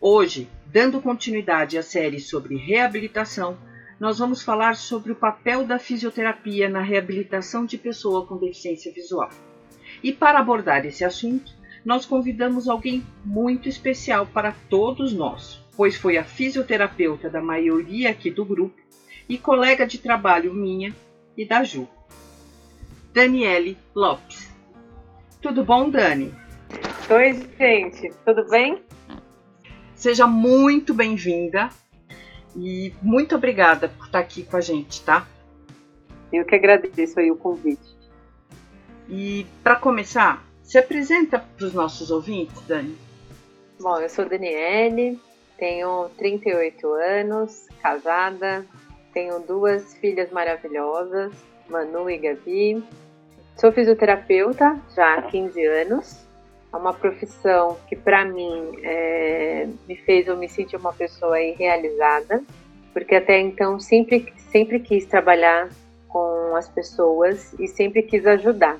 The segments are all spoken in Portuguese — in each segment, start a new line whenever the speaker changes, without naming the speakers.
Hoje, dando continuidade à série sobre reabilitação, nós vamos falar sobre o papel da fisioterapia na reabilitação de pessoa com deficiência visual. E para abordar esse assunto, nós convidamos alguém muito especial para todos nós, pois foi a fisioterapeuta da maioria aqui do grupo e colega de trabalho minha e da Ju. Daniele Lopes. Tudo bom, Dani?
Oi, gente, tudo bem?
Seja muito bem-vinda e muito obrigada por estar aqui com a gente, tá?
Eu que agradeço aí o convite.
E para começar, se apresenta para os nossos ouvintes, Dani.
Bom, eu sou Daniele, tenho 38 anos, casada, tenho duas filhas maravilhosas, Manu e Gabi. Sou fisioterapeuta já há 15 anos. É uma profissão que, para mim, é, me fez eu me sentir uma pessoa realizada, porque até então sempre, sempre quis trabalhar com as pessoas e sempre quis ajudar.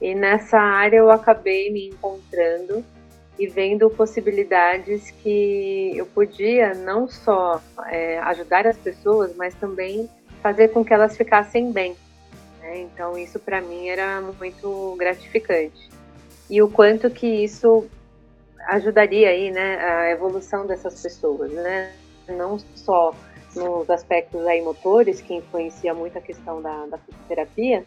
E nessa área eu acabei me encontrando e vendo possibilidades que eu podia não só é, ajudar as pessoas, mas também fazer com que elas ficassem bem. Né? Então isso para mim era muito gratificante e o quanto que isso ajudaria aí, né, a evolução dessas pessoas, né? Não só nos aspectos aí motores que influencia muito a questão da, da fisioterapia,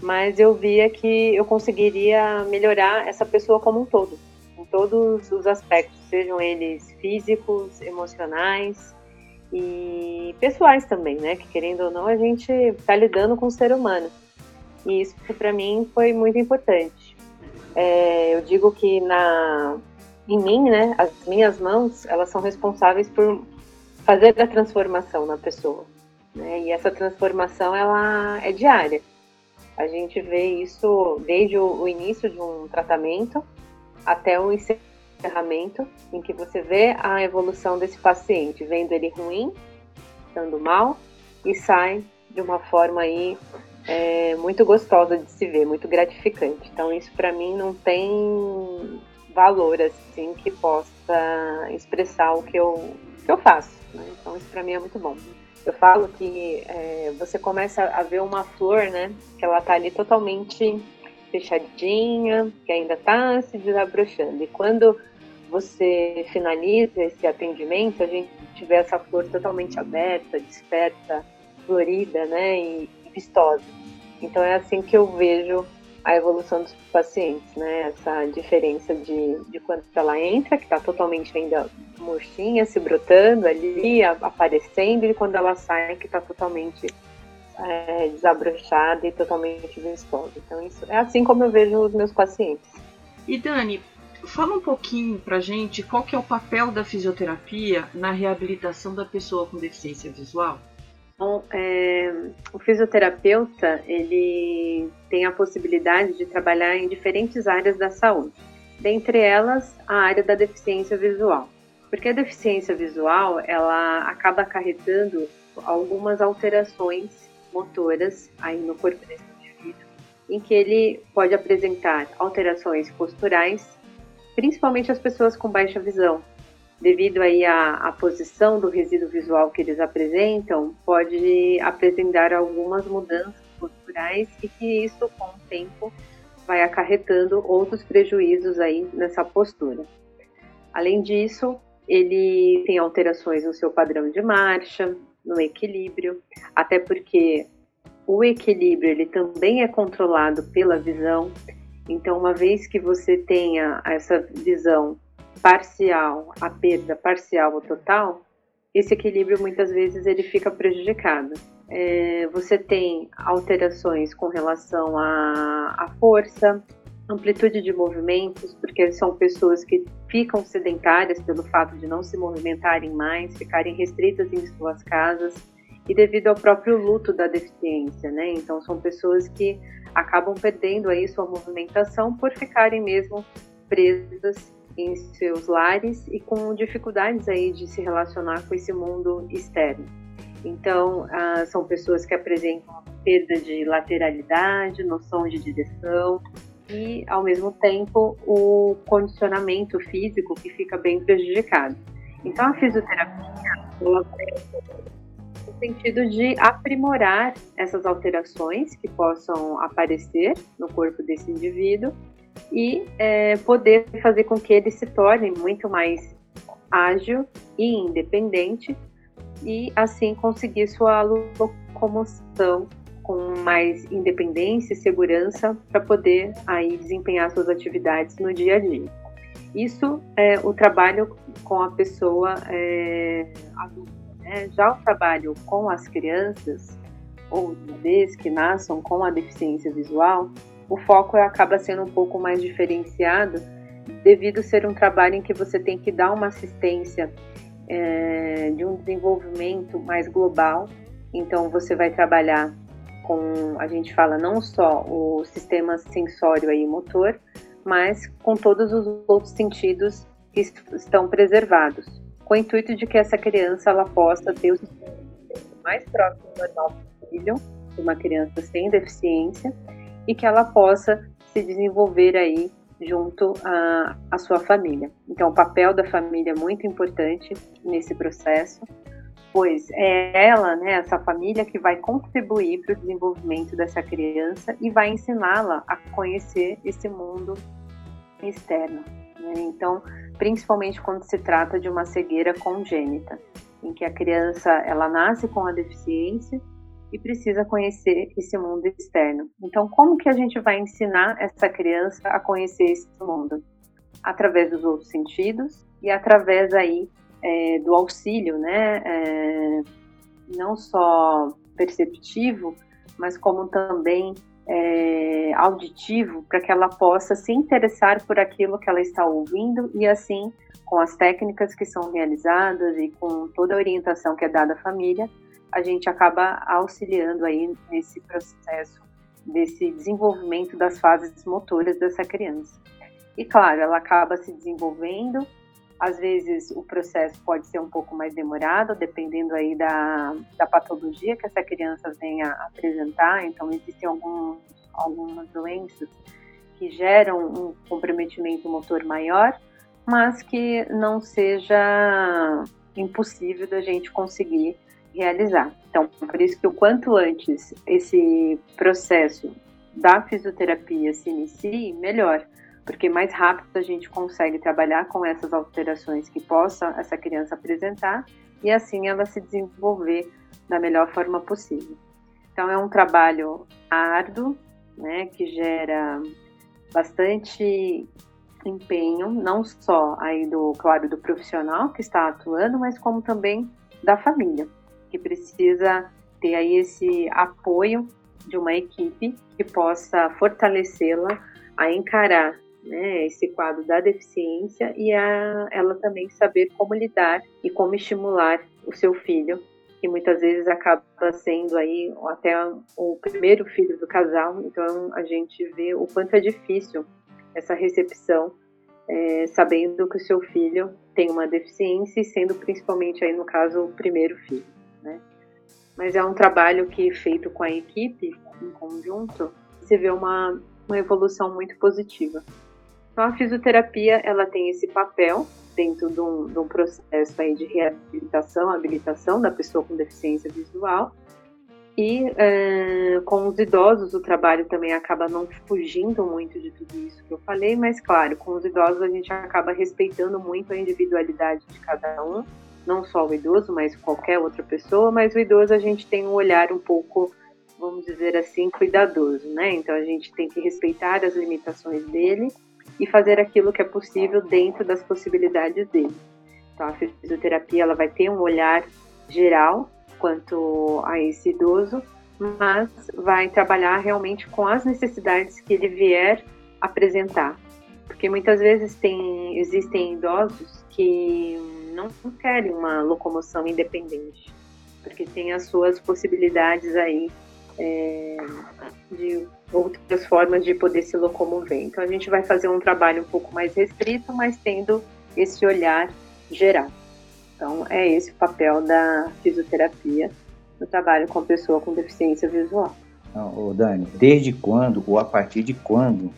mas eu via que eu conseguiria melhorar essa pessoa como um todo em todos os aspectos, sejam eles físicos, emocionais e pessoais também, né? Que querendo ou não, a gente está lidando com o ser humano. E isso para mim foi muito importante. É, eu digo que na em mim, né, as minhas mãos, elas são responsáveis por fazer a transformação na pessoa, né? E essa transformação ela é diária. A gente vê isso desde o, início de um tratamento até o encerramento, em que você vê a evolução desse paciente, vendo ele ruim, estando mal, e sai de uma forma aí é, muito gostosa de se ver, muito gratificante. Então isso para mim não tem valor assim que possa expressar o que eu, que eu faço. Né? Então isso para mim é muito bom. Eu falo que é, você começa a ver uma flor, né? Que ela tá ali totalmente fechadinha, que ainda está se desabrochando. E quando você finaliza esse atendimento, a gente vê essa flor totalmente aberta, desperta, florida, né, e vistosa. Então é assim que eu vejo a evolução dos pacientes, né? Essa diferença de, de quando ela entra, que está totalmente ainda murchinha, se brotando ali, aparecendo, e quando ela sai, que está totalmente é, desabrochada e totalmente vistosa. Então, isso é assim como eu vejo os meus pacientes.
E Dani, fala um pouquinho pra gente qual que é o papel da fisioterapia na reabilitação da pessoa com deficiência visual.
Bom, é, o fisioterapeuta ele tem a possibilidade de trabalhar em diferentes áreas da saúde, dentre elas a área da deficiência visual, porque a deficiência visual ela acaba acarretando algumas alterações motoras aí no corpo desse indivíduo, em que ele pode apresentar alterações posturais, principalmente as pessoas com baixa visão. Devido aí à, à posição do resíduo visual que eles apresentam, pode apresentar algumas mudanças posturais e que isso, com o tempo, vai acarretando outros prejuízos aí nessa postura. Além disso, ele tem alterações no seu padrão de marcha, no equilíbrio, até porque o equilíbrio ele também é controlado pela visão. Então, uma vez que você tenha essa visão parcial, a perda parcial ou total, esse equilíbrio muitas vezes ele fica prejudicado. É, você tem alterações com relação à, força, amplitude de movimentos, porque são pessoas que ficam sedentárias pelo fato de não se movimentarem mais, ficarem restritas em suas casas e devido ao próprio luto da deficiência, né? Então são pessoas que acabam perdendo aí sua movimentação por ficarem mesmo presas em seus lares e com dificuldades aí de se relacionar com esse mundo externo. Então, ah, são pessoas que apresentam perda de lateralidade, noção de direção e, ao mesmo tempo, o condicionamento físico que fica bem prejudicado. Então, a fisioterapia ela no sentido de aprimorar essas alterações que possam aparecer no corpo desse indivíduo e é, poder fazer com que ele se torne muito mais ágil e independente e assim conseguir sua locomoção com mais independência e segurança para poder aí desempenhar suas atividades no dia a dia. Isso é o trabalho com a pessoa é, adulta. Né? Já o trabalho com as crianças ou bebês que nasçam com a deficiência visual, o foco acaba sendo um pouco mais diferenciado devido ser um trabalho em que você tem que dar uma assistência é, de um desenvolvimento mais global. Então você vai trabalhar com, a gente fala não só o sistema sensório e motor, mas com todos os outros sentidos que estão preservados, com o intuito de que essa criança ela possa ter o mais próximo normal possível, uma criança sem deficiência, e que ela possa se desenvolver aí junto à, à sua família. Então, o papel da família é muito importante nesse processo, pois é ela, né, essa família, que vai contribuir para o desenvolvimento dessa criança e vai ensiná-la a conhecer esse mundo externo. Né? Então, principalmente quando se trata de uma cegueira congênita, em que a criança ela nasce com a deficiência e precisa conhecer esse mundo externo. Então, como que a gente vai ensinar essa criança a conhecer esse mundo? Através dos outros sentidos e através aí é, do auxílio, né? É, não só perceptivo, mas como também é, auditivo, para que ela possa se interessar por aquilo que ela está ouvindo e assim, com as técnicas que são realizadas e com toda a orientação que é dada à família, a gente acaba auxiliando aí nesse processo desse desenvolvimento das fases motoras dessa criança. E claro, ela acaba se desenvolvendo. Às vezes o processo pode ser um pouco mais demorado, dependendo aí da, da patologia que essa criança venha apresentar. Então existem alguns, algumas doenças que geram um comprometimento motor maior, mas que não seja impossível da gente conseguir realizar. Então, por isso que o quanto antes esse processo da fisioterapia se inicie, melhor, porque mais rápido a gente consegue trabalhar com essas alterações que possa essa criança apresentar e assim ela se desenvolver da melhor forma possível. Então, é um trabalho árduo, né, que gera bastante empenho, não só aí do, claro, do profissional que está atuando, mas como também da família que precisa ter aí esse apoio de uma equipe que possa fortalecê-la a encarar né, esse quadro da deficiência e a ela também saber como lidar e como estimular o seu filho, que muitas vezes acaba sendo aí até o primeiro filho do casal, então a gente vê o quanto é difícil essa recepção, é, sabendo que o seu filho tem uma deficiência e sendo principalmente aí no caso o primeiro filho né? Mas é um trabalho que feito com a equipe, em conjunto, você vê uma, uma evolução muito positiva. Então a fisioterapia, ela tem esse papel dentro de um, de um processo aí de reabilitação, habilitação da pessoa com deficiência visual, E é, com os idosos o trabalho também acaba não fugindo muito de tudo isso que eu falei, mas claro, com os idosos a gente acaba respeitando muito a individualidade de cada um, não só o idoso, mas qualquer outra pessoa, mas o idoso a gente tem um olhar um pouco, vamos dizer assim, cuidadoso, né? Então a gente tem que respeitar as limitações dele e fazer aquilo que é possível dentro das possibilidades dele. Então a fisioterapia ela vai ter um olhar geral quanto a esse idoso, mas vai trabalhar realmente com as necessidades que ele vier apresentar. Porque muitas vezes tem, existem idosos que não querem uma locomoção independente, porque tem as suas possibilidades aí é, de outras formas de poder se locomover. Então a gente vai fazer um trabalho um pouco mais restrito, mas tendo esse olhar geral. Então, é esse o papel da fisioterapia no trabalho com a pessoa com deficiência visual.
Não, Dani, desde quando ou a partir de quando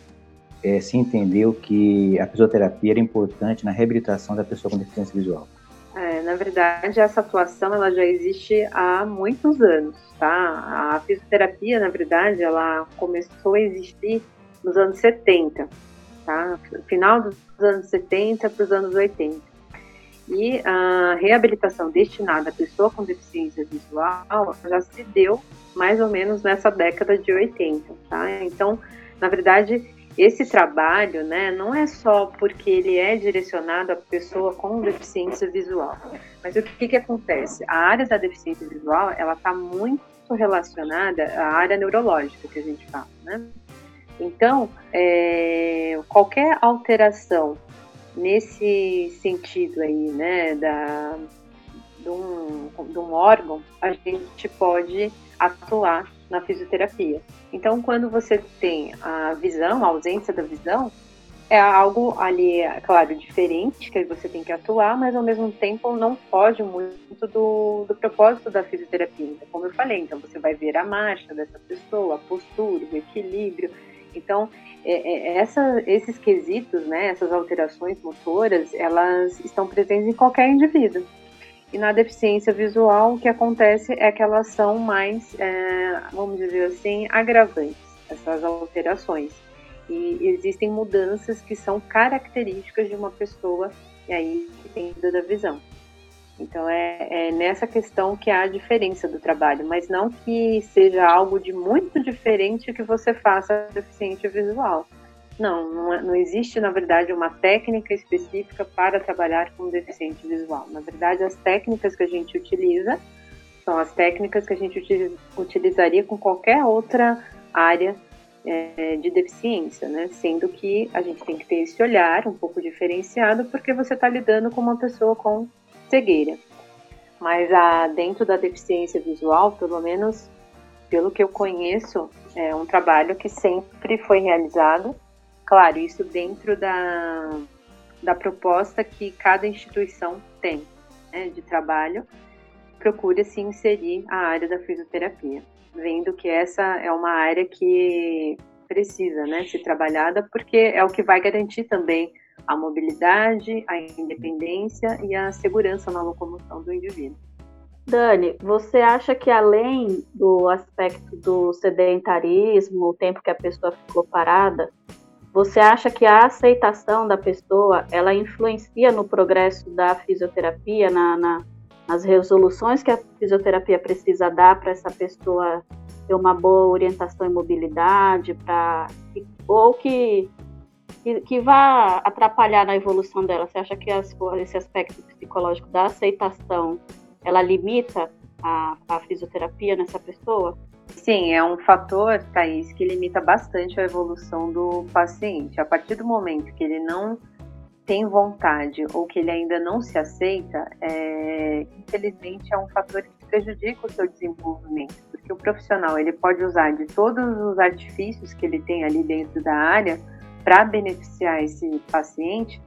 é, se entendeu que a fisioterapia era importante na reabilitação da pessoa com deficiência visual?
É, na verdade, essa atuação ela já existe há muitos anos, tá? A fisioterapia, na verdade, ela começou a existir nos anos 70, tá? Final dos anos 70 para os anos 80. E a reabilitação destinada à pessoa com deficiência visual já se deu mais ou menos nessa década de 80, tá? Então, na verdade, esse trabalho, né, não é só porque ele é direcionado à pessoa com deficiência visual, mas o que que acontece? A área da deficiência visual, ela está muito relacionada à área neurológica que a gente fala, né? Então, é, qualquer alteração nesse sentido aí, né, da, de, um, de um órgão, a gente pode atuar na fisioterapia. Então, quando você tem a visão, a ausência da visão, é algo ali, claro, diferente que você tem que atuar, mas ao mesmo tempo não foge muito do, do propósito da fisioterapia. Então, como eu falei, então você vai ver a marcha dessa pessoa, a postura, o equilíbrio. Então, é, é, essa, esses quesitos, né, essas alterações motoras, elas estão presentes em qualquer indivíduo. E na deficiência visual, o que acontece é que elas são mais, é, vamos dizer assim, agravantes, essas alterações. E existem mudanças que são características de uma pessoa e aí que tem da visão. Então é, é, nessa questão que há a diferença do trabalho, mas não que seja algo de muito diferente que você faça deficiente visual. Não, não, é, não, existe, na verdade, uma técnica específica para trabalhar com deficiente visual. Na verdade, as técnicas que a gente utiliza são as técnicas que a gente utilizaria com qualquer outra área é, de deficiência, né? Sendo que a gente tem que ter esse olhar um pouco diferenciado, porque você está lidando com uma pessoa com cegueira. Mas a, dentro da deficiência visual, pelo menos pelo que eu conheço, é um trabalho que sempre foi realizado. Claro, isso dentro da, da proposta que cada instituição tem né, de trabalho, procura se inserir a área da fisioterapia, vendo que essa é uma área que precisa né, ser trabalhada, porque é o que vai garantir também a mobilidade, a independência e a segurança na locomoção do indivíduo.
Dani, você acha que além do aspecto do sedentarismo, o tempo que a pessoa ficou parada, você acha que a aceitação da pessoa ela influencia no progresso da fisioterapia, na, na, nas resoluções que a fisioterapia precisa dar para essa pessoa ter uma boa orientação e mobilidade, para ou que que, que vá atrapalhar na evolução dela? Você acha que as, esse aspecto psicológico da aceitação ela limita a, a fisioterapia nessa pessoa?
Sim, é um fator, Thaís, que limita bastante a evolução do paciente. A partir do momento que ele não tem vontade ou que ele ainda não se aceita, é, infelizmente é um fator que prejudica o seu desenvolvimento, porque o profissional ele pode usar de todos os artifícios que ele tem ali dentro da área para beneficiar esse paciente,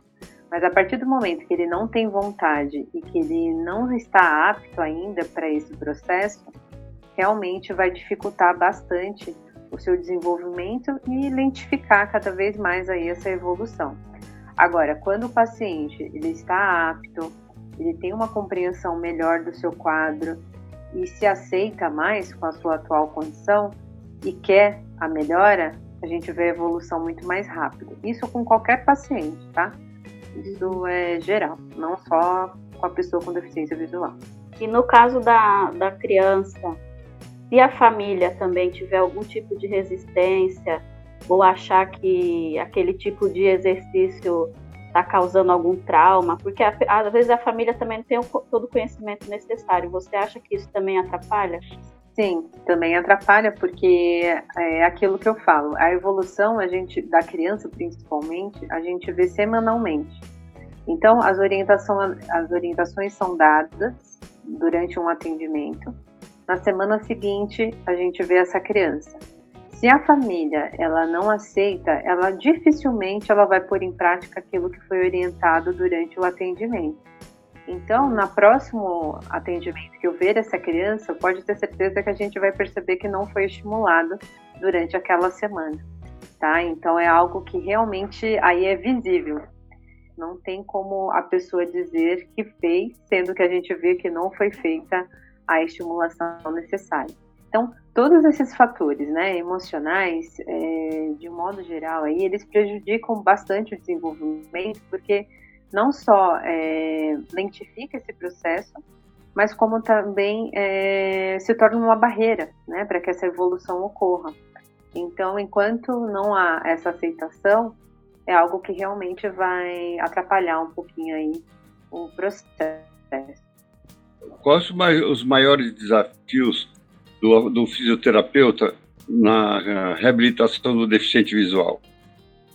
mas a partir do momento que ele não tem vontade e que ele não está apto ainda para esse processo, realmente vai dificultar bastante o seu desenvolvimento e lentificar cada vez mais aí essa evolução. Agora, quando o paciente ele está apto, ele tem uma compreensão melhor do seu quadro e se aceita mais com a sua atual condição e quer a melhora, a gente vê a evolução muito mais rápida. Isso com qualquer paciente, tá? Isso é geral, não só com a pessoa com deficiência visual.
E no caso da, da criança, se a família também tiver algum tipo de resistência ou achar que aquele tipo de exercício está causando algum trauma, porque às vezes a família também não tem todo o conhecimento necessário. Você acha que isso também atrapalha?
Sim, também atrapalha porque é aquilo que eu falo. A evolução a gente da criança principalmente a gente vê semanalmente. Então as orientações as orientações são dadas durante um atendimento. Na semana seguinte a gente vê essa criança. Se a família ela não aceita, ela dificilmente ela vai pôr em prática aquilo que foi orientado durante o atendimento. Então, no próximo atendimento que eu ver essa criança, pode ter certeza que a gente vai perceber que não foi estimulado durante aquela semana, tá? Então é algo que realmente aí é visível. Não tem como a pessoa dizer que fez, sendo que a gente vê que não foi feita a estimulação necessária. Então, todos esses fatores, né, emocionais, é, de um modo geral, aí eles prejudicam bastante o desenvolvimento, porque não só é, lentifica esse processo, mas como também é, se torna uma barreira né, para que essa evolução ocorra. Então, enquanto não há essa aceitação, é algo que realmente vai atrapalhar um pouquinho aí o processo.
Quais os maiores desafios do, do fisioterapeuta na reabilitação do deficiente visual?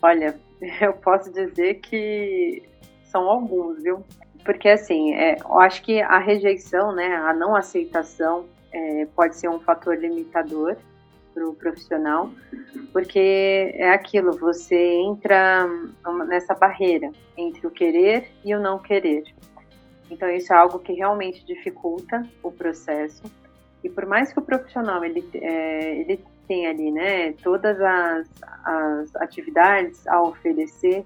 Olha, eu posso dizer que são alguns, viu? Porque assim, é, eu acho que a rejeição, né, a não aceitação é, pode ser um fator limitador para o profissional, porque é aquilo, você entra nessa barreira entre o querer e o não querer. Então isso é algo que realmente dificulta o processo. E por mais que o profissional ele, é, ele tenha ali, né, todas as, as atividades a oferecer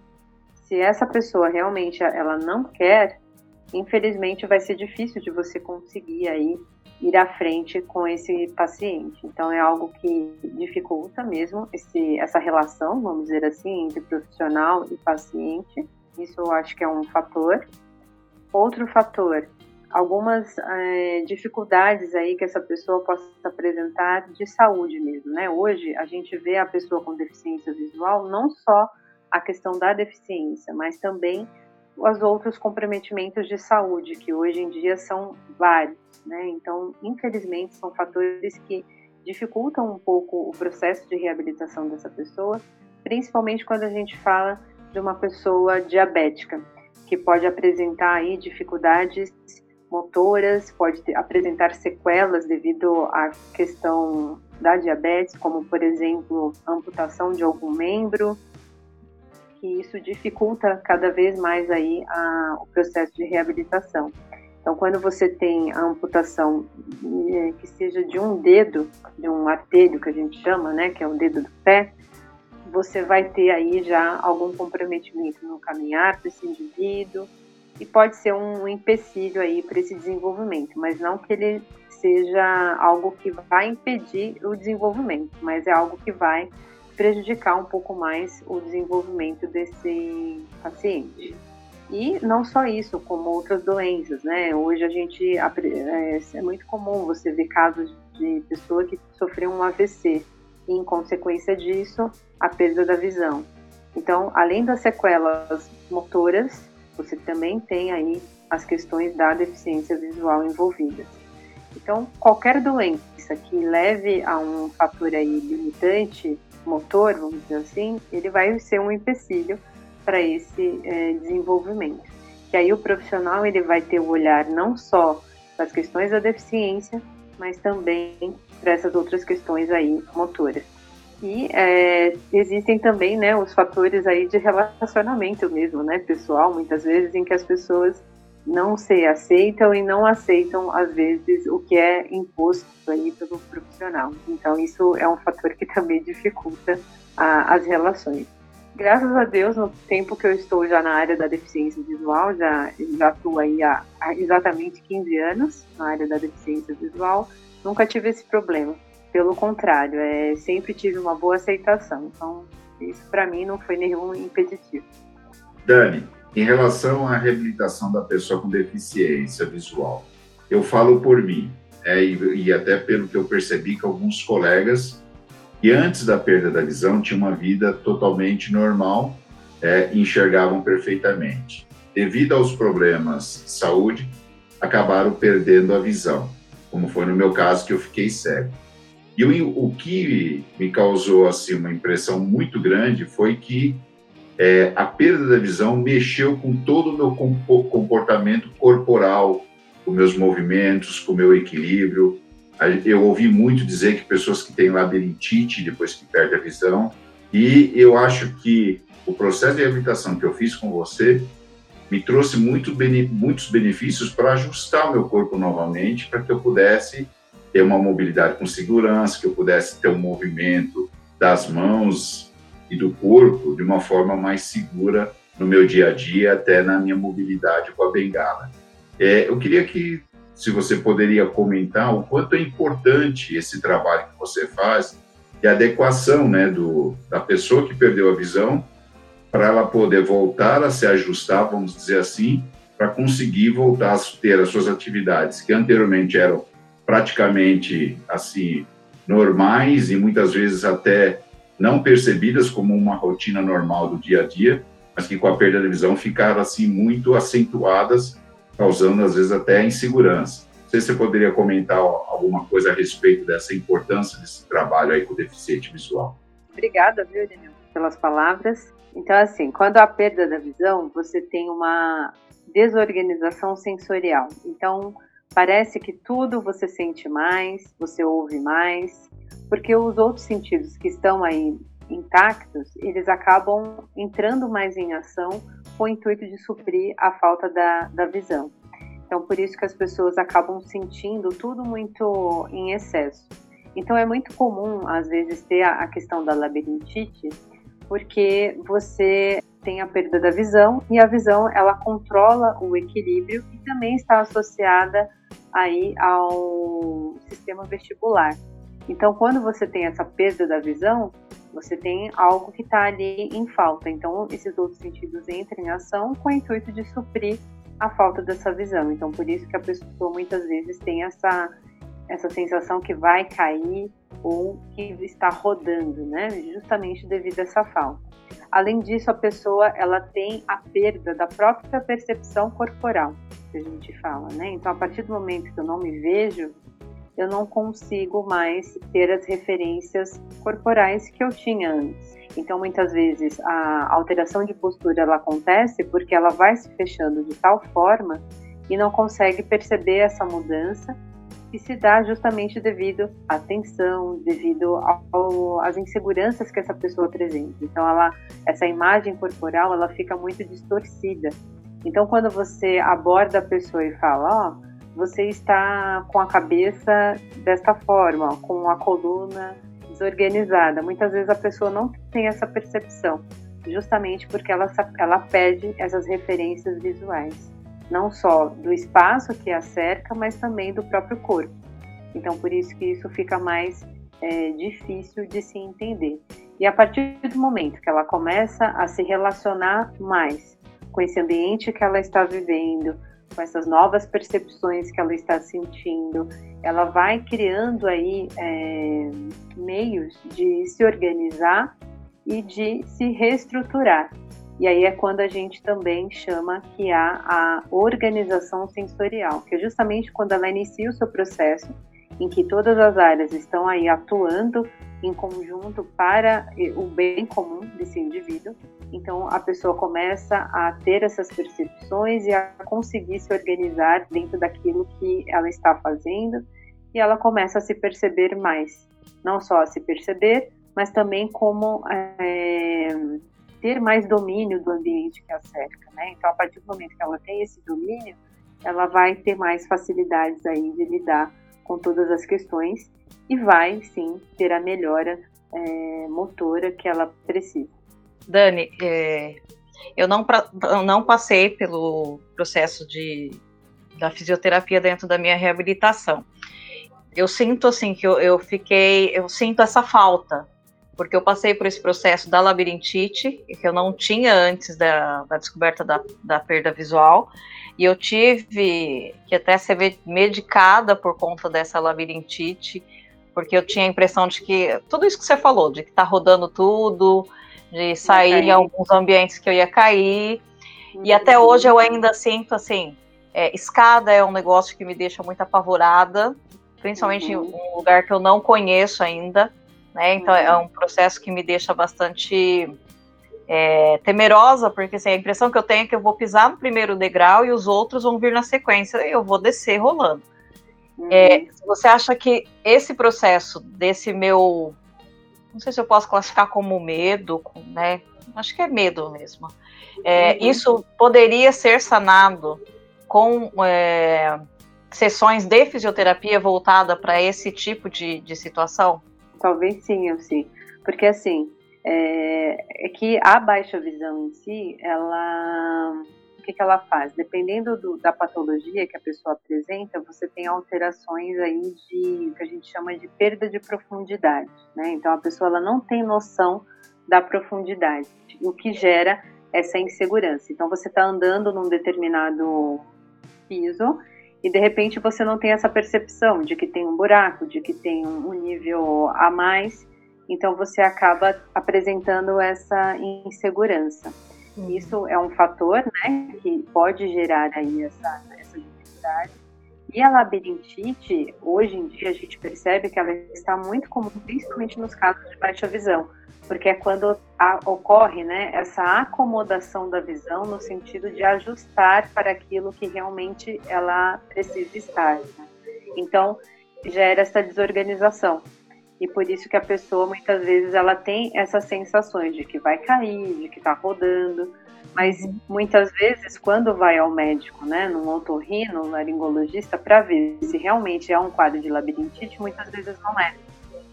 se essa pessoa realmente ela não quer, infelizmente vai ser difícil de você conseguir aí ir à frente com esse paciente. Então é algo que dificulta mesmo esse, essa relação, vamos dizer assim, entre profissional e paciente. Isso eu acho que é um fator. Outro fator, algumas é, dificuldades aí que essa pessoa possa apresentar de saúde mesmo, né? Hoje a gente vê a pessoa com deficiência visual não só a questão da deficiência, mas também os outros comprometimentos de saúde, que hoje em dia são vários, né? Então, infelizmente, são fatores que dificultam um pouco o processo de reabilitação dessa pessoa, principalmente quando a gente fala de uma pessoa diabética, que pode apresentar aí dificuldades motoras, pode ter, apresentar sequelas devido à questão da diabetes, como por exemplo, amputação de algum membro, que isso dificulta cada vez mais aí a, o processo de reabilitação. Então, quando você tem a amputação é, que seja de um dedo, de um artelho que a gente chama, né, que é o dedo do pé, você vai ter aí já algum comprometimento no caminhar desse indivíduo e pode ser um empecilho aí para esse desenvolvimento, mas não que ele seja algo que vai impedir o desenvolvimento, mas é algo que vai prejudicar um pouco mais o desenvolvimento desse paciente. E não só isso, como outras doenças, né? Hoje a gente é, é muito comum você ver casos de pessoa que sofreu um AVC e, em consequência disso, a perda da visão. Então, além das sequelas motoras, você também tem aí as questões da deficiência visual envolvidas. Então, qualquer doença que leve a um fator aí limitante motor, vamos dizer assim, ele vai ser um empecilho para esse é, desenvolvimento. Que aí o profissional ele vai ter o olhar não só para as questões da deficiência, mas também para essas outras questões aí motoras. E é, existem também né, os fatores aí de relacionamento mesmo, né, pessoal, muitas vezes em que as pessoas não se aceitam e não aceitam, às vezes, o que é imposto aí pelo profissional. Então, isso é um fator que também dificulta a, as relações. Graças a Deus, no tempo que eu estou já na área da deficiência visual, já, já atuo aí há, há exatamente 15 anos na área da deficiência visual, nunca tive esse problema. Pelo contrário, é, sempre tive uma boa aceitação. Então, isso para mim não foi nenhum impeditivo.
Dani, em relação à reabilitação da pessoa com deficiência visual, eu falo por mim, é, e, e até pelo que eu percebi que alguns colegas que antes da perda da visão tinham uma vida totalmente normal, é, enxergavam perfeitamente. Devido aos problemas de saúde, acabaram perdendo a visão, como foi no meu caso que eu fiquei cego. E o, o que me causou assim uma impressão muito grande foi que é, a perda da visão mexeu com todo o meu comportamento corporal, com meus movimentos, com meu equilíbrio. Eu ouvi muito dizer que pessoas que têm labirintite depois que perdem a visão, e eu acho que o processo de reabilitação que eu fiz com você me trouxe muito, muitos benefícios para ajustar o meu corpo novamente, para que eu pudesse ter uma mobilidade com segurança, que eu pudesse ter um movimento das mãos e do corpo de uma forma mais segura no meu dia a dia, até na minha mobilidade com a bengala. É, eu queria que, se você poderia comentar o quanto é importante esse trabalho que você faz de adequação né, do, da pessoa que perdeu a visão para ela poder voltar a se ajustar, vamos dizer assim, para conseguir voltar a ter as suas atividades que anteriormente eram praticamente assim normais e muitas vezes até não percebidas como uma rotina normal do dia a dia, mas que com a perda da visão ficaram assim muito acentuadas, causando às vezes até insegurança. Não sei se você poderia comentar alguma coisa a respeito dessa importância desse trabalho aí com o deficiente visual.
Obrigada, viu, Daniel, pelas palavras. Então, assim, quando há perda da visão, você tem uma desorganização sensorial. Então, Parece que tudo você sente mais, você ouve mais, porque os outros sentidos que estão aí intactos, eles acabam entrando mais em ação com o intuito de suprir a falta da, da visão. Então, por isso que as pessoas acabam sentindo tudo muito em excesso. Então, é muito comum, às vezes, ter a, a questão da labirintite, porque você tem a perda da visão e a visão ela controla o equilíbrio e também está associada aí ao sistema vestibular. Então, quando você tem essa perda da visão, você tem algo que está ali em falta. Então, esses outros sentidos entram em ação com o intuito de suprir a falta dessa visão. Então, por isso que a pessoa muitas vezes tem essa essa sensação que vai cair ou que está rodando, né? Justamente devido a essa falta. Além disso, a pessoa ela tem a perda da própria percepção corporal, que a gente fala, né? Então, a partir do momento que eu não me vejo, eu não consigo mais ter as referências corporais que eu tinha antes. Então, muitas vezes a alteração de postura ela acontece porque ela vai se fechando de tal forma e não consegue perceber essa mudança que se dá justamente devido à tensão, devido às inseguranças que essa pessoa apresenta. Então, ela, essa imagem corporal, ela fica muito distorcida. Então, quando você aborda a pessoa e fala, ó, oh, você está com a cabeça desta forma, com a coluna desorganizada. Muitas vezes a pessoa não tem essa percepção, justamente porque ela, ela pede essas referências visuais não só do espaço que a cerca, mas também do próprio corpo. Então, por isso que isso fica mais é, difícil de se entender. E a partir do momento que ela começa a se relacionar mais com esse ambiente que ela está vivendo, com essas novas percepções que ela está sentindo, ela vai criando aí é, meios de se organizar e de se reestruturar. E aí é quando a gente também chama que há a organização sensorial, que é justamente quando ela inicia o seu processo, em que todas as áreas estão aí atuando em conjunto para o bem comum desse indivíduo. Então a pessoa começa a ter essas percepções e a conseguir se organizar dentro daquilo que ela está fazendo e ela começa a se perceber mais, não só a se perceber, mas também como é, ter mais domínio do ambiente que a cerca, né? Então, a partir do momento que ela tem esse domínio, ela vai ter mais facilidades aí de lidar com todas as questões e vai, sim, ter a melhora é, motora que ela precisa.
Dani, é, eu não, não passei pelo processo de, da fisioterapia dentro da minha reabilitação. Eu sinto assim que eu, eu fiquei, eu sinto essa falta, porque eu passei por esse processo da labirintite, que eu não tinha antes da, da descoberta da, da perda visual, e eu tive que até ser medicada por conta dessa labirintite, porque eu tinha a impressão de que tudo isso que você falou, de que tá rodando tudo, de sair em alguns ambientes que eu ia cair. Uhum. E até hoje eu ainda sinto assim, é, escada é um negócio que me deixa muito apavorada, principalmente uhum. em um lugar que eu não conheço ainda, né? Então uhum. é um processo que me deixa bastante é, temerosa, porque assim, a impressão que eu tenho é que eu vou pisar no primeiro degrau e os outros vão vir na sequência, e eu vou descer rolando. Uhum. É, você acha que esse processo desse meu não sei se eu posso classificar como medo, né? Acho que é medo mesmo. É, uhum. Isso poderia ser sanado com é, sessões de fisioterapia voltada para esse tipo de, de situação?
Talvez sim, eu sim. Porque assim, é, é que a baixa visão em si, ela o que, que ela faz? Dependendo do, da patologia que a pessoa apresenta, você tem alterações aí de que a gente chama de perda de profundidade, né? Então a pessoa ela não tem noção da profundidade, o que gera essa insegurança. Então você está andando num determinado piso e de repente você não tem essa percepção de que tem um buraco, de que tem um nível a mais, então você acaba apresentando essa insegurança. Isso é um fator, né, que pode gerar aí essa, essa dificuldade. E a labirintite, hoje em dia, a gente percebe que ela está muito comum, principalmente nos casos de baixa visão, porque é quando a, ocorre né, essa acomodação da visão no sentido de ajustar para aquilo que realmente ela precisa estar. Né? Então, gera essa desorganização e por isso que a pessoa muitas vezes ela tem essas sensações de que vai cair, de que está rodando, mas uhum. muitas vezes quando vai ao médico, né, num otorrino, laringologista, para ver se realmente é um quadro de labirintite, muitas vezes não é.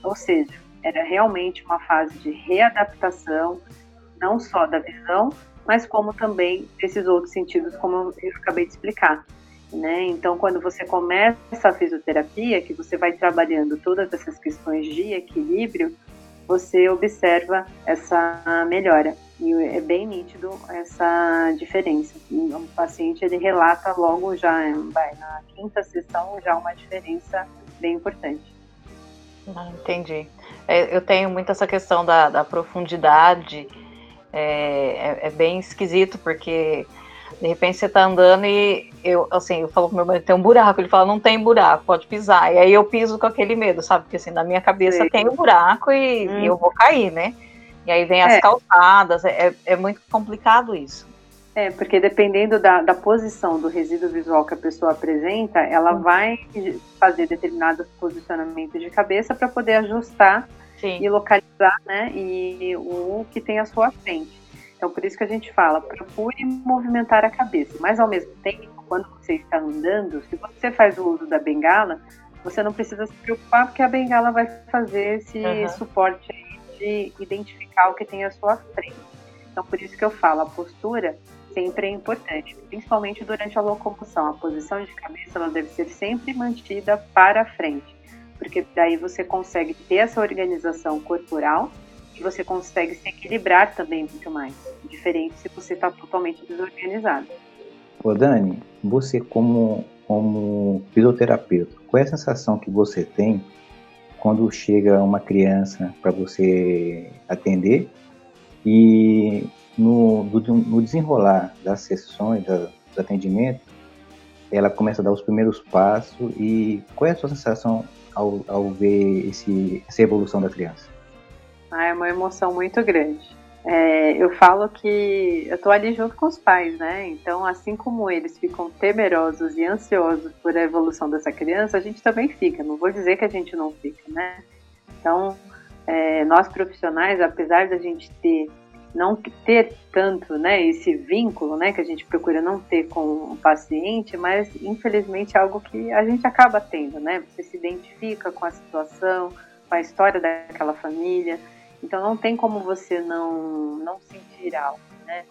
Ou seja, era realmente uma fase de readaptação, não só da visão, mas como também desses outros sentidos, como eu acabei de explicar. Né? Então, quando você começa a fisioterapia, que você vai trabalhando todas essas questões de equilíbrio, você observa essa melhora. E é bem nítido essa diferença. O paciente ele relata logo já, vai, na quinta sessão, já uma diferença bem importante.
Ah, entendi. É, eu tenho muito essa questão da, da profundidade. É, é, é bem esquisito, porque de repente você tá andando e eu, assim, eu falo pro meu marido, tem um buraco. Ele fala, não tem buraco, pode pisar. E aí eu piso com aquele medo, sabe? Porque assim, na minha cabeça Sim. tem um buraco e, hum. e, eu vou cair, né? E aí vem as é. calçadas, é, é muito complicado isso.
É, porque dependendo da, da posição do resíduo visual que a pessoa apresenta, ela hum. vai fazer determinados posicionamentos de cabeça para poder ajustar Sim. e localizar, né? E o que tem à sua frente. Então, por isso que a gente fala, procure movimentar a cabeça. Mas, ao mesmo tempo, quando você está andando, se você faz o uso da bengala, você não precisa se preocupar, porque a bengala vai fazer esse uhum. suporte de identificar o que tem à sua frente. Então, por isso que eu falo, a postura sempre é importante, principalmente durante a locomoção. A posição de cabeça ela deve ser sempre mantida para frente, porque daí você consegue ter essa organização corporal que você consegue se equilibrar também muito mais. Diferente se você está totalmente desorganizado.
Ô Dani, você como, como fisioterapeuta, qual é a sensação que você tem quando chega uma criança para você atender e no, no, desenrolar das sessões, dos atendimentos, ela começa a dar os primeiros passos e qual é a sua sensação ao, ao ver esse, essa evolução da criança?
Ah, é uma emoção muito grande. É, eu falo que eu tô ali junto com os pais, né? Então, assim como eles ficam temerosos e ansiosos por a evolução dessa criança, a gente também fica. Não vou dizer que a gente não fica, né? Então, é, nós profissionais, apesar da gente ter não ter tanto, né, esse vínculo, né, que a gente procura não ter com o paciente, mas infelizmente é algo que a gente acaba tendo, né? Você se identifica com a situação, com a história daquela família Então não tem como você não, não sentir algo, né?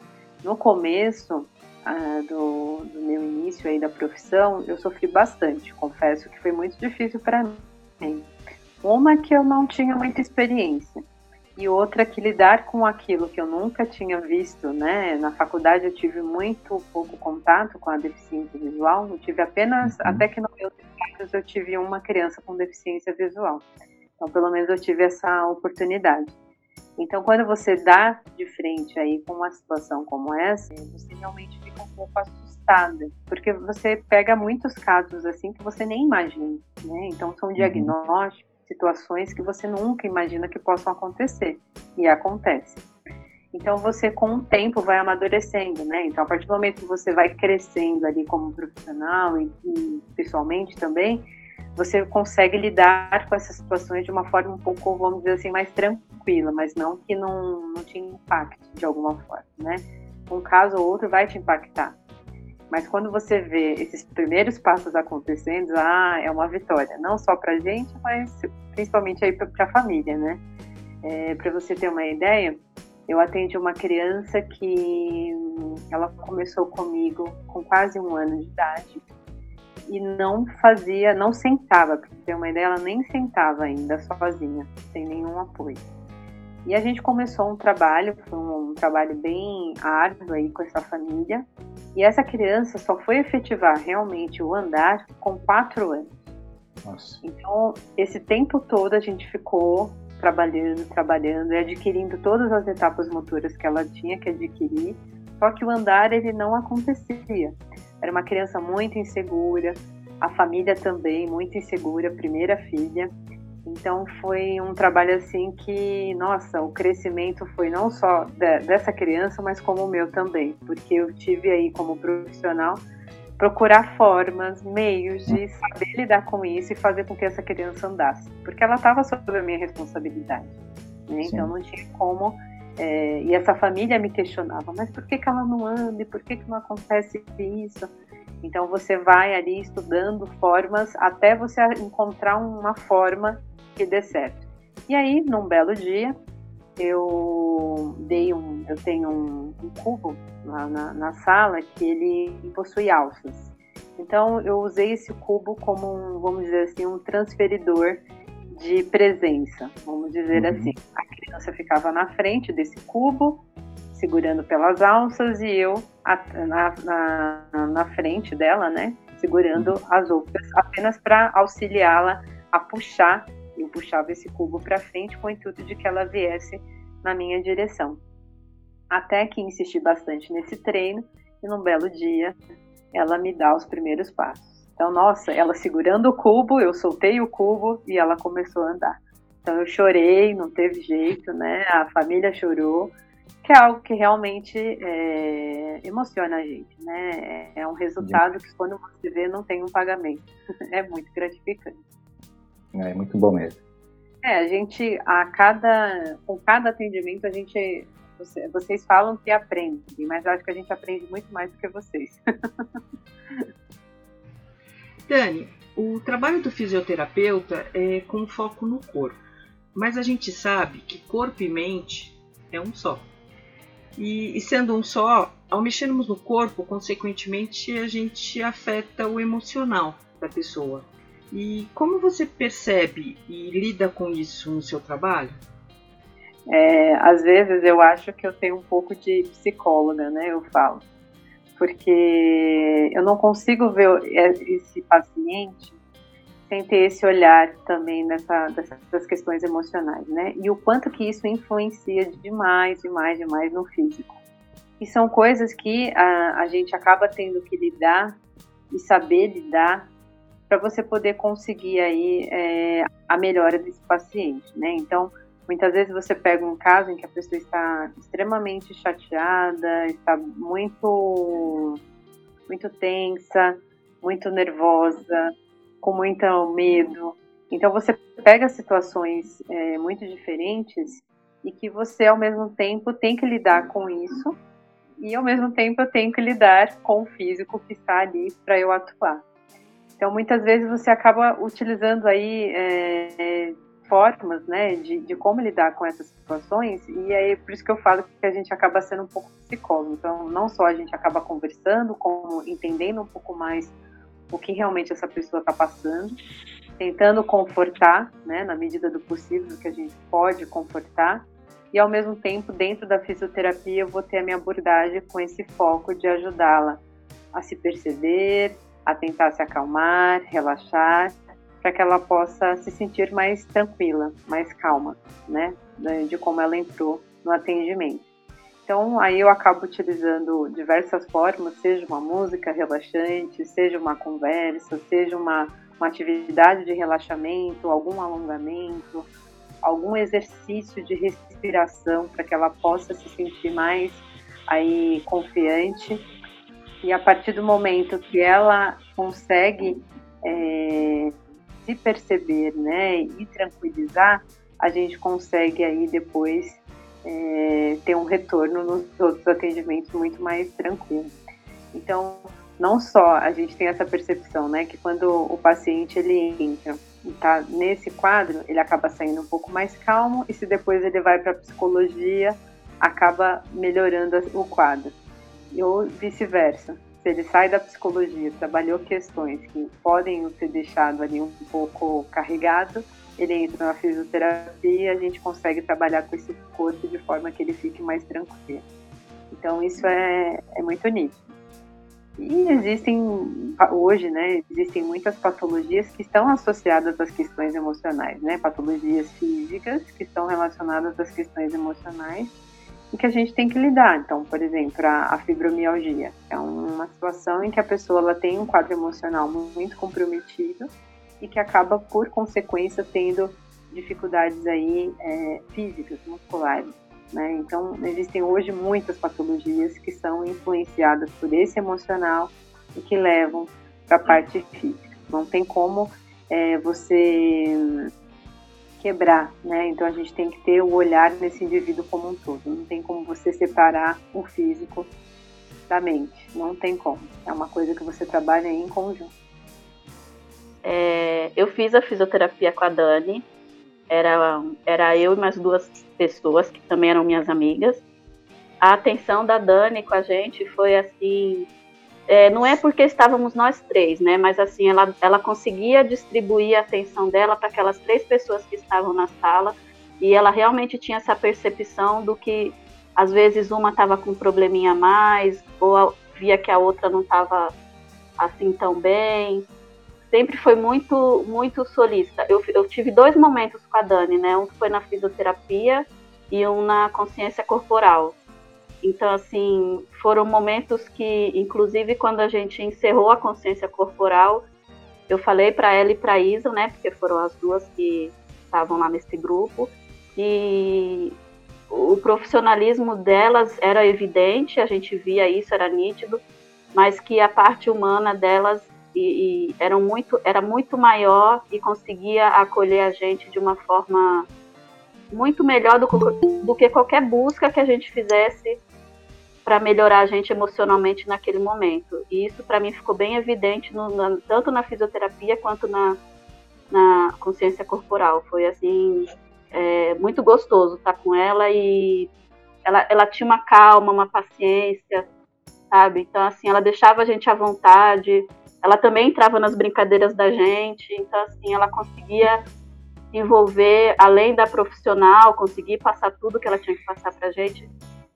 No começo ah, do, do meu início aí da profissão, eu sofri bastante, confesso que foi muito difícil para mim. Uma que eu não tinha muita experiência e outra que lidar com aquilo que eu nunca tinha visto, né? Na faculdade eu tive muito pouco contato com a deficiência visual, eu tive apenas, uhum. até que no meu eu tive uma criança com deficiência visual. Então, pelo menos eu tive essa oportunidade. Então, quando você dá de frente aí com uma situação como essa, você realmente fica um pouco assustada, porque você pega muitos casos assim que você nem imagina, né? Então, são uhum. diagnósticos situações que você nunca imagina que possam acontecer e acontece. Então você com o tempo vai amadurecendo, né? Então a partir do momento que você vai crescendo ali como profissional e, e pessoalmente também, você consegue lidar com essas situações de uma forma um pouco, vamos dizer assim, mais tranquila, mas não que não, não te impacte de alguma forma, né? Um caso ou outro vai te impactar, mas quando você vê esses primeiros passos acontecendo, ah, é uma vitória. Não só para a gente, mas principalmente aí para a família, né? É, para você ter uma ideia, eu atendi uma criança que ela começou comigo com quase um ano de idade e não fazia, não sentava, para ter uma ideia, ela nem sentava ainda sozinha, sem nenhum apoio. E a gente começou um trabalho, foi um, um trabalho bem árduo aí com essa família. E essa criança só foi efetivar realmente o andar com quatro anos. Nossa. Então, esse tempo todo a gente ficou trabalhando, trabalhando e adquirindo todas as etapas motoras que ela tinha que adquirir. Só que o andar ele não acontecia. Era uma criança muito insegura, a família também muito insegura, primeira filha. Então foi um trabalho assim que, nossa, o crescimento foi não só de, dessa criança, mas como o meu também, porque eu tive aí como profissional procurar formas, meios de saber lidar com isso e fazer com que essa criança andasse, porque ela estava sob a minha responsabilidade, né? então não tinha como. É, e essa família me questionava, mas por que, que ela não anda? E por que, que não acontece isso? Então você vai ali estudando formas até você encontrar uma forma que dê certo. E aí, num belo dia, eu dei um, eu tenho um, um cubo lá na, na, sala que ele possui alças. Então eu usei esse cubo como um, vamos dizer assim, um transferidor de presença, vamos dizer uhum. assim. A criança ficava na frente desse cubo, segurando pelas alças, e eu na, na, na frente dela, né, segurando as outras, apenas para auxiliá-la a puxar eu puxava esse cubo para frente com o intuito de que ela viesse na minha direção. Até que insisti bastante nesse treino e num belo dia ela me dá os primeiros passos. Então, nossa, ela segurando o cubo, eu soltei o cubo e ela começou a andar. Então eu chorei, não teve jeito, né? A família chorou, que é algo que realmente é, emociona a gente, né? É um resultado que quando você vê não tem um pagamento. É muito gratificante.
É muito bom mesmo.
É, a gente, a cada, com cada atendimento, a gente, vocês falam que aprendem, mas acho que a gente aprende muito mais do que vocês.
Dani, o trabalho do fisioterapeuta é com foco no corpo, mas a gente sabe que corpo e mente é um só. E, e sendo um só, ao mexermos no corpo, consequentemente, a gente afeta o emocional da pessoa. E como você percebe e lida com isso no seu trabalho?
É, às vezes eu acho que eu tenho um pouco de psicóloga, né? Eu falo. Porque eu não consigo ver esse paciente sem ter esse olhar também nessa, dessas questões emocionais, né? E o quanto que isso influencia demais, demais, demais no físico. E são coisas que a, a gente acaba tendo que lidar e saber lidar para você poder conseguir aí é, a melhora desse paciente, né? Então, muitas vezes você pega um caso em que a pessoa está extremamente chateada, está muito, muito tensa, muito nervosa, com muito medo. Então, você pega situações é, muito diferentes e que você, ao mesmo tempo, tem que lidar com isso e, ao mesmo tempo, eu tenho que lidar com o físico que está ali para eu atuar. Então, muitas vezes você acaba utilizando aí é, formas, né, de, de como lidar com essas situações, e é por isso que eu falo que a gente acaba sendo um pouco psicólogo. Então, não só a gente acaba conversando, como entendendo um pouco mais o que realmente essa pessoa está passando, tentando confortar, né, na medida do possível, que a gente pode confortar, e ao mesmo tempo, dentro da fisioterapia, eu vou ter a minha abordagem com esse foco de ajudá-la a se perceber, a tentar se acalmar, relaxar, para que ela possa se sentir mais tranquila, mais calma, né, de como ela entrou no atendimento. Então, aí eu acabo utilizando diversas formas, seja uma música relaxante, seja uma conversa, seja uma, uma atividade de relaxamento, algum alongamento, algum exercício de respiração para que ela possa se sentir mais aí confiante. E a partir do momento que ela consegue é, se perceber, né, e tranquilizar, a gente consegue aí depois é, ter um retorno nos outros atendimentos muito mais tranquilo. Então, não só a gente tem essa percepção, né, que quando o paciente ele entra e está nesse quadro, ele acaba saindo um pouco mais calmo e se depois ele vai para psicologia, acaba melhorando o quadro. Ou vice-versa. Se ele sai da psicologia, trabalhou questões que podem ter deixado ali um pouco carregado, ele entra na fisioterapia e a gente consegue trabalhar com esse corpo de forma que ele fique mais tranquilo. Então isso é, é muito nítido. E existem, hoje, né, existem muitas patologias que estão associadas às questões emocionais, né, patologias físicas que estão relacionadas às questões emocionais e que a gente tem que lidar. Então, por exemplo, a, a fibromialgia é uma situação em que a pessoa ela tem um quadro emocional muito comprometido e que acaba, por consequência, tendo dificuldades aí é, físicas, musculares. Né? Então, existem hoje muitas patologias que são influenciadas por esse emocional e que levam para a parte física. Não tem como é, você quebrar, né? Então a gente tem que ter o olhar nesse indivíduo como um todo. Não tem como você separar o físico da mente. Não tem como. É uma coisa que você trabalha em conjunto.
É, eu fiz a fisioterapia com a Dani. Era, era eu e mais duas pessoas que também eram minhas amigas. A atenção da Dani com a gente foi assim. É, não é porque estávamos nós três, né? Mas assim, ela, ela conseguia distribuir a atenção dela para aquelas três pessoas que estavam na sala e ela realmente tinha essa percepção do que às vezes uma estava com um probleminha a mais ou via que a outra não estava assim tão bem sempre foi muito, muito solista. Eu, eu tive dois momentos com a Dani, né? Um foi na fisioterapia e um na consciência corporal. Então, assim, foram momentos que, inclusive, quando a gente encerrou a consciência corporal, eu falei para ela e para Isa, né? Porque foram as duas que estavam lá nesse grupo. E o profissionalismo delas era evidente, a gente via isso, era nítido, mas que a parte humana delas e, e eram muito, era muito maior e conseguia acolher a gente de uma forma muito melhor do, do que qualquer busca que a gente fizesse para melhorar a gente emocionalmente naquele momento. E isso para mim ficou bem evidente no, na, tanto na fisioterapia quanto na, na consciência corporal. Foi assim é, muito gostoso estar com ela e ela, ela tinha uma calma, uma paciência, sabe? Então assim ela deixava a gente à vontade ela também entrava nas brincadeiras da gente, então assim, ela conseguia envolver além da profissional, conseguir passar tudo que ela tinha que passar para gente,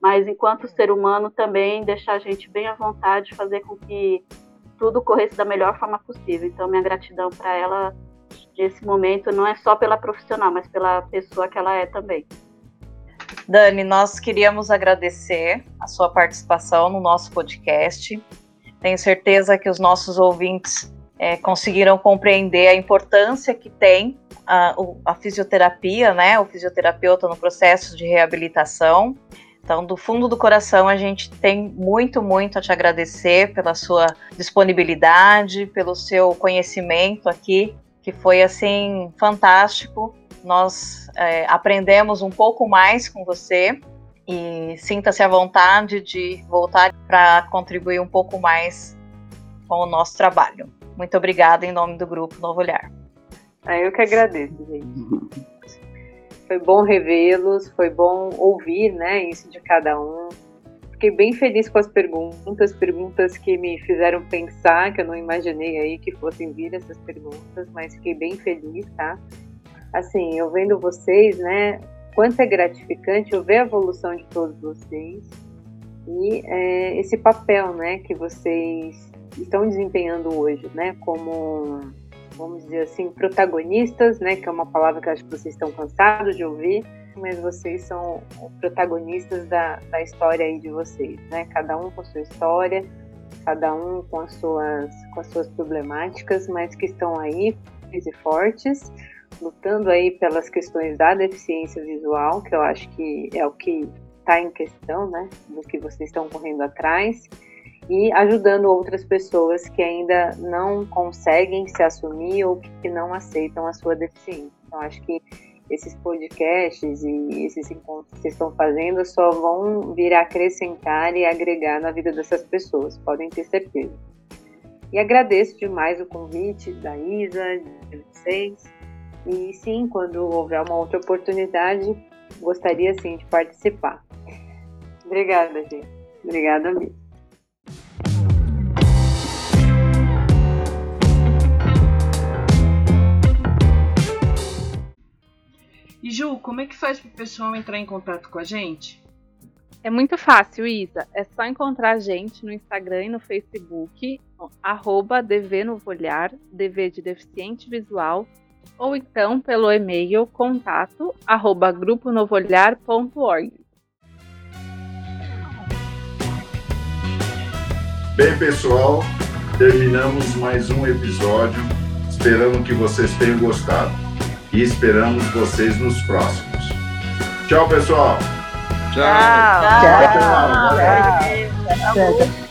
mas enquanto ser humano também deixar a gente bem à vontade, fazer com que tudo corresse da melhor forma possível. Então minha gratidão para ela nesse momento não é só pela profissional, mas pela pessoa que ela é também.
Dani, nós queríamos agradecer a sua participação no nosso podcast. Tenho certeza que os nossos ouvintes é, conseguiram compreender a importância que tem a, a, fisioterapia, né, o fisioterapeuta no processo de reabilitação. Então, do fundo do coração, a gente tem muito, muito a te agradecer pela sua disponibilidade, pelo seu conhecimento aqui, que foi assim fantástico. Nós é, aprendemos um pouco mais com você e sinta-se à vontade de voltar para contribuir um pouco mais com o nosso trabalho. Muito obrigada em nome do grupo Novo Olhar.
Ah, eu que agradeço, gente. Foi bom revê-los, foi bom ouvir, né, isso de cada um. Fiquei bem feliz com as perguntas, perguntas que me fizeram pensar, que eu não imaginei aí que fossem vir essas perguntas, mas fiquei bem feliz, tá? Assim, eu vendo vocês, né, quanto é gratificante eu ver a evolução de todos vocês e é, esse papel, né, que vocês estão desempenhando hoje, né, como vamos dizer assim, protagonistas, né, que é uma palavra que acho que vocês estão cansados de ouvir, mas vocês são protagonistas da, da história aí de vocês, né, cada um com sua história, cada um com as suas, com as suas problemáticas, mas que estão aí e fortes, lutando aí pelas questões da deficiência visual, que eu acho que é o que está em questão, né, do que vocês estão correndo atrás, e ajudando outras pessoas que ainda não conseguem se assumir ou que não aceitam a sua deficiência. Então, acho que esses podcasts e esses encontros que vocês estão fazendo só vão vir a acrescentar e agregar na vida dessas pessoas, podem ter certeza. E agradeço demais o convite da Isa, de vocês. E sim, quando houver uma outra oportunidade, gostaria sim de participar. Obrigada, gente. Obrigada mesmo.
E Ju, como é que faz para o pessoal entrar em contato com a gente?
É muito fácil, Isa. É só encontrar a gente no Instagram e no Facebook, arroba DV Novo Olhar, DV de Deficiente Visual, ou então pelo e-mail contato arroba gruponovoolhar.org.
Bem, pessoal, terminamos mais um episódio. Esperando que vocês tenham gostado e esperamos vocês nos próximos. Tchau, pessoal.
Tchau.
Tchau. Tchau. Tchau. Tchau.